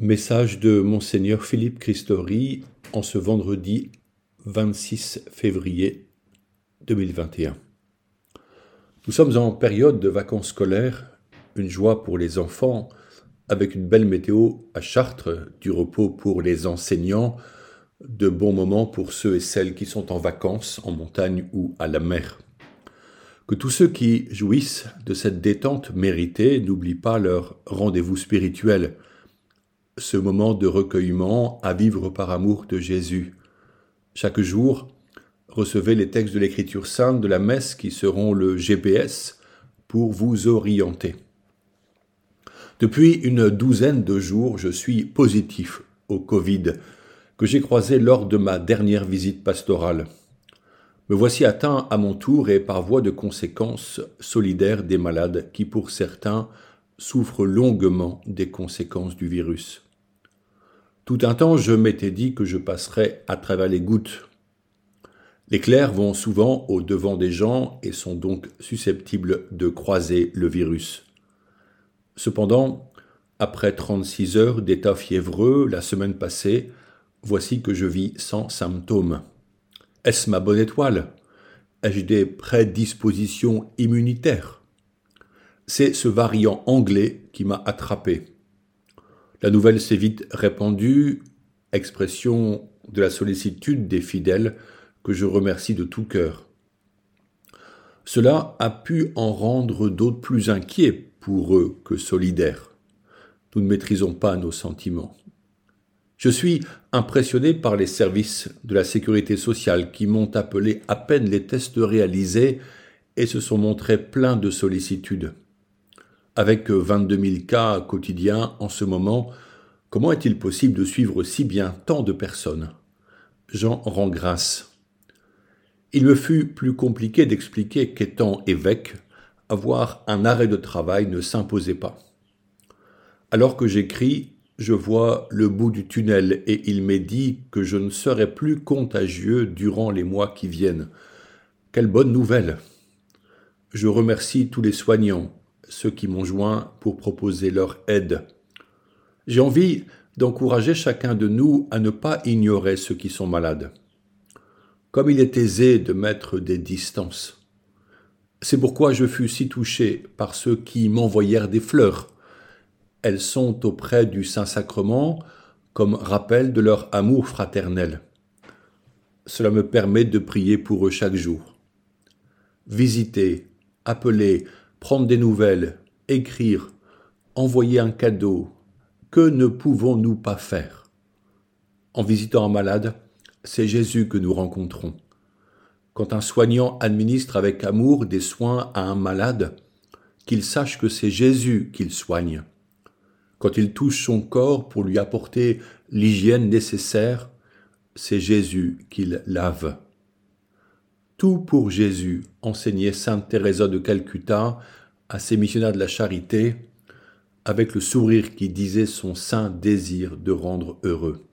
Message de Monseigneur Philippe Christori en ce vendredi 26 février 2021. Nous sommes en période de vacances scolaires, une joie pour les enfants, avec une belle météo à Chartres, du repos pour les enseignants, de bons moments pour ceux et celles qui sont en vacances en montagne ou à la mer. Que tous ceux qui jouissent de cette détente méritée n'oublient pas leur rendez-vous spirituel, ce moment de recueillement à vivre par amour de Jésus. Chaque jour, recevez les textes de l'Écriture sainte de la messe qui seront le GPS pour vous orienter. Depuis une douzaine de jours, je suis positif au Covid que j'ai croisé lors de ma dernière visite pastorale. Me voici atteint à mon tour et par voie de conséquence solidaire des malades qui, pour certains, souffrent longuement des conséquences du virus. Tout un temps, je m'étais dit que je passerais à travers les gouttes. Les clercs vont souvent au devant des gens et sont donc susceptibles de croiser le virus. Cependant, après 36 heures d'état fiévreux la semaine passée, voici que je vis sans symptômes. Est-ce ma bonne étoile? Ai-je des prédispositions immunitaires? C'est ce variant anglais qui m'a attrapé. La nouvelle s'est vite répandue, expression de la sollicitude des fidèles que je remercie de tout cœur. Cela a pu en rendre d'autres plus inquiets pour eux que solidaires. Nous ne maîtrisons pas nos sentiments. Je suis impressionné par les services de la sécurité sociale qui m'ont appelé à peine les tests réalisés et se sont montrés pleins de sollicitude. Avec 22 000 cas quotidiens en ce moment, comment est-il possible de suivre si bien tant de personnes? J'en rends grâce. Il me fut plus compliqué d'expliquer qu'étant évêque, avoir un arrêt de travail ne s'imposait pas. Alors que j'écris, je vois le bout du tunnel et il m'est dit que je ne serai plus contagieux durant les mois qui viennent. Quelle bonne nouvelle. Je remercie tous les soignants, ceux qui m'ont joint pour proposer leur aide. J'ai envie d'encourager chacun de nous à ne pas ignorer ceux qui sont malades. Comme il est aisé de mettre des distances. C'est pourquoi je fus si touché par ceux qui m'envoyèrent des fleurs. Elles sont auprès du Saint-Sacrement comme rappel de leur amour fraternel. Cela me permet de prier pour eux chaque jour. Visiter, appeler, prendre des nouvelles, écrire, envoyer un cadeau, que ne pouvons-nous pas faire? En visitant un malade, c'est Jésus que nous rencontrons. Quand un soignant administre avec amour des soins à un malade, qu'il sache que c'est Jésus qu'il soigne. Quand il touche son corps pour lui apporter l'hygiène nécessaire, c'est Jésus qu'il lave. Tout pour Jésus, enseignait sainte Thérèse de Calcutta à ses missionnaires de la charité, avec le sourire qui disait son saint désir de rendre heureux.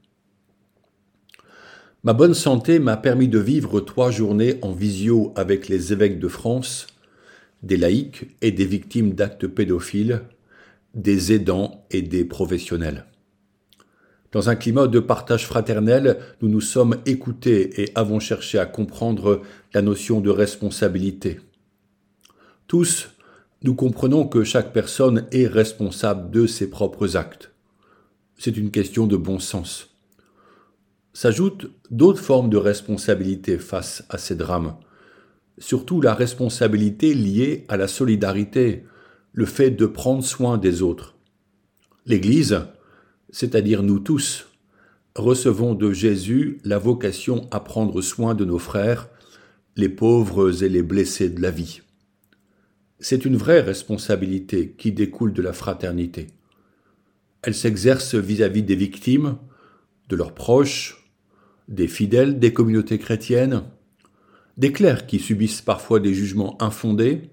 Ma bonne santé m'a permis de vivre trois journées en visio avec les évêques de France, des laïcs et des victimes d'actes pédophiles, des aidants et des professionnels. Dans un climat de partage fraternel, nous nous sommes écoutés et avons cherché à comprendre la notion de responsabilité. Tous, nous comprenons que chaque personne est responsable de ses propres actes. C'est une question de bon sens. S'ajoutent d'autres formes de responsabilité face à ces drames, surtout la responsabilité liée à la solidarité, le fait de prendre soin des autres. L'Église, c'est-à-dire nous tous, recevons de Jésus la vocation à prendre soin de nos frères, les pauvres et les blessés de la vie. C'est une vraie responsabilité qui découle de la fraternité. Elle s'exerce vis-à-vis des victimes, de leurs proches, des fidèles des communautés chrétiennes, des clercs qui subissent parfois des jugements infondés,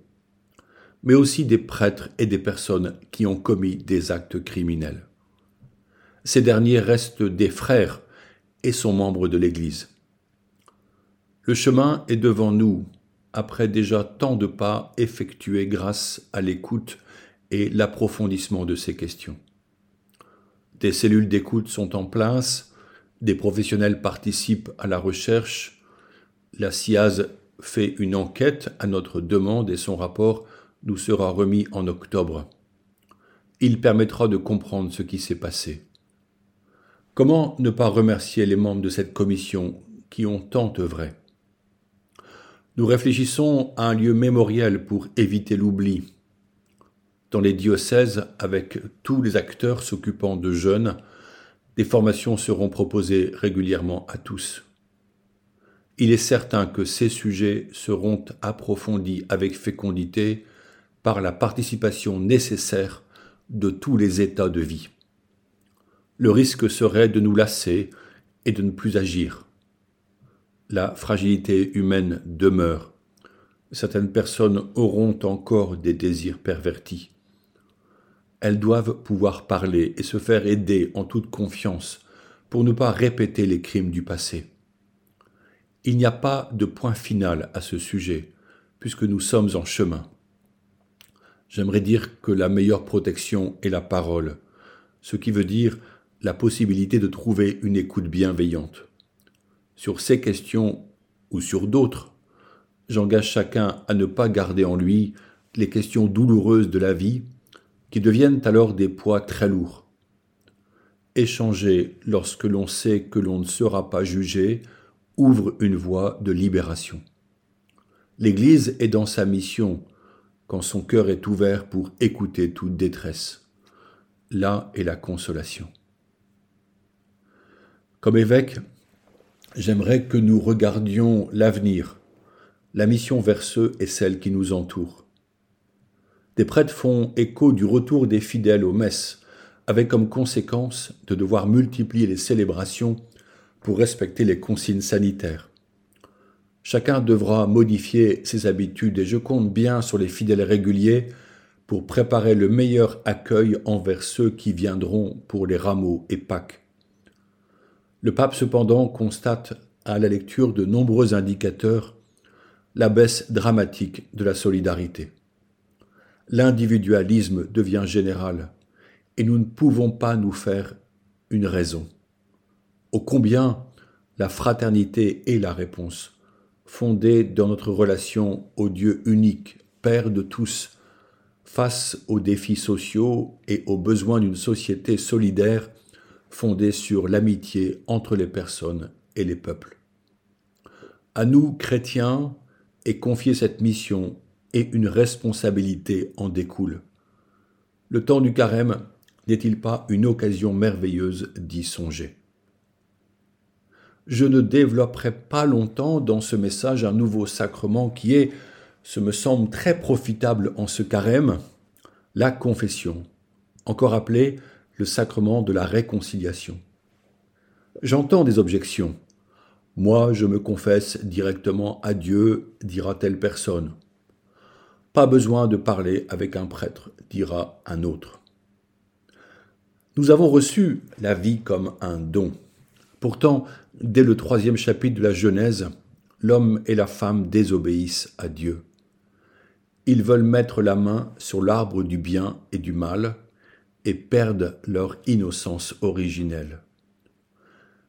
mais aussi des prêtres et des personnes qui ont commis des actes criminels. Ces derniers restent des frères et sont membres de l'Église. Le chemin est devant nous, après déjà tant de pas effectués grâce à l'écoute et l'approfondissement de ces questions. Des cellules d'écoute sont en place, des professionnels participent à la recherche, la CIAZ fait une enquête à notre demande et son rapport nous sera remis en octobre. Il permettra de comprendre ce qui s'est passé. Comment ne pas remercier les membres de cette commission qui ont tant œuvré? Nous réfléchissons à un lieu mémoriel pour éviter l'oubli. Dans les diocèses, avec tous les acteurs s'occupant de jeunes, des formations seront proposées régulièrement à tous. Il est certain que ces sujets seront approfondis avec fécondité par la participation nécessaire de tous les états de vie. Le risque serait de nous lasser et de ne plus agir. La fragilité humaine demeure. Certaines personnes auront encore des désirs pervertis. Elles doivent pouvoir parler et se faire aider en toute confiance pour ne pas répéter les crimes du passé. Il n'y a pas de point final à ce sujet, puisque nous sommes en chemin. J'aimerais dire que la meilleure protection est la parole, ce qui veut dire la possibilité de trouver une écoute bienveillante. Sur ces questions ou sur d'autres, j'engage chacun à ne pas garder en lui les questions douloureuses de la vie qui deviennent alors des poids très lourds. Échanger lorsque l'on sait que l'on ne sera pas jugé ouvre une voie de libération. L'Église est dans sa mission quand son cœur est ouvert pour écouter toute détresse. Là est la consolation. Comme évêque, j'aimerais que nous regardions l'avenir, la mission vers ceux et celles qui nous entourent. Des prêtres font écho du retour des fidèles aux messes, avec comme conséquence de devoir multiplier les célébrations pour respecter les consignes sanitaires. Chacun devra modifier ses habitudes et je compte bien sur les fidèles réguliers pour préparer le meilleur accueil envers ceux qui viendront pour les rameaux et Pâques. Le pape cependant constate à la lecture de nombreux indicateurs la baisse dramatique de la solidarité. L'individualisme devient général et nous ne pouvons pas nous faire une raison ô combien la fraternité est la réponse, fondée dans notre relation au Dieu unique, Père de tous, face aux défis sociaux et aux besoins d'une société solidaire fondée sur l'amitié entre les personnes et les peuples. À nous, chrétiens, est confiée cette mission et une responsabilité en découle. Le temps du carême n'est-il pas une occasion merveilleuse d'y songer? Je ne développerai pas longtemps dans ce message un nouveau sacrement qui est, ce me semble très profitable en ce carême, la confession, encore appelé le sacrement de la réconciliation. J'entends des objections. Moi, je me confesse directement à Dieu, dira telle personne. Pas besoin de parler avec un prêtre, dira un autre. Nous avons reçu la vie comme un don. Pourtant, dès le troisième chapitre de la Genèse, l'homme et la femme désobéissent à Dieu. Ils veulent mettre la main sur l'arbre du bien et du mal et perdent leur innocence originelle.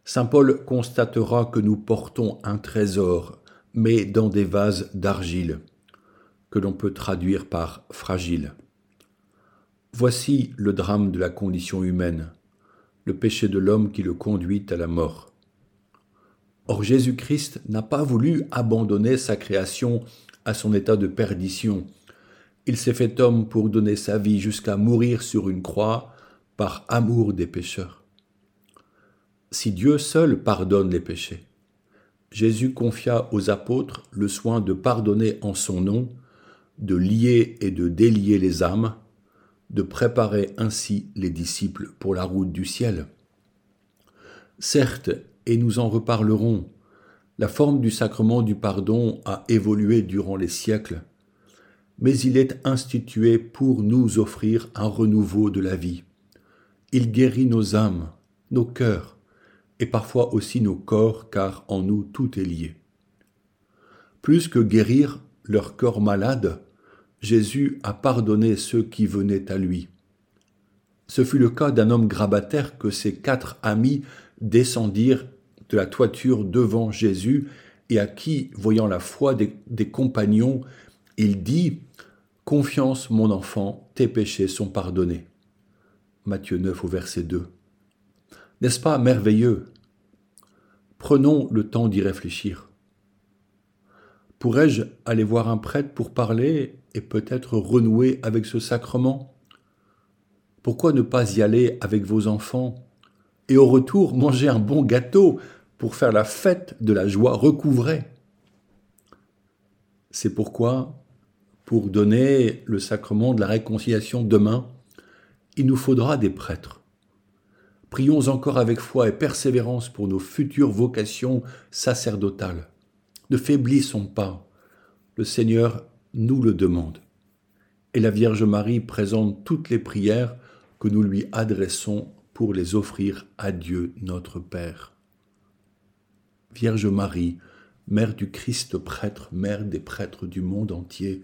Saint Paul constatera que nous portons un trésor, mais dans des vases d'argile, que l'on peut traduire par fragile. Voici le drame de la condition humaine le péché de l'homme qui le conduit à la mort. Or Jésus-Christ n'a pas voulu abandonner sa création à son état de perdition. Il s'est fait homme pour donner sa vie jusqu'à mourir sur une croix par amour des pécheurs. Si Dieu seul pardonne les péchés, Jésus confia aux apôtres le soin de pardonner en son nom, de lier et de délier les âmes, de préparer ainsi les disciples pour la route du ciel. Certes, et nous en reparlerons, la forme du sacrement du pardon a évolué durant les siècles, mais il est institué pour nous offrir un renouveau de la vie. Il guérit nos âmes, nos cœurs, et parfois aussi nos corps, car en nous tout est lié. Plus que guérir leur corps malade, Jésus a pardonné ceux qui venaient à lui. Ce fut le cas d'un homme grabataire que ses quatre amis descendirent de la toiture devant Jésus et à qui, voyant la foi des, des compagnons, il dit Confiance, mon enfant, tes péchés sont pardonnés. Matthieu 9 au verset 2. N'est-ce pas merveilleux? Prenons le temps d'y réfléchir. Pourrais-je aller voir un prêtre pour parler et peut-être renouer avec ce sacrement? Pourquoi ne pas y aller avec vos enfants et au retour manger un bon gâteau pour faire la fête de la joie recouvrée? C'est pourquoi pour donner le sacrement de la réconciliation demain, il nous faudra des prêtres. Prions encore avec foi et persévérance pour nos futures vocations sacerdotales. Ne faiblissons pas. Le Seigneur nous le demande. Et la Vierge Marie présente toutes les prières que nous lui adressons pour les offrir à Dieu notre Père. Vierge Marie, Mère du Christ prêtre, Mère des prêtres du monde entier,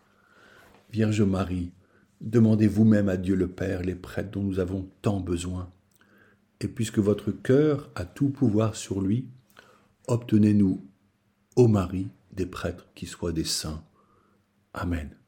Vierge Marie, demandez vous-même à Dieu le Père les prêtres dont nous avons tant besoin. Et puisque votre cœur a tout pouvoir sur lui, obtenez-nous, ô Marie, des prêtres qui soient des saints. Amen.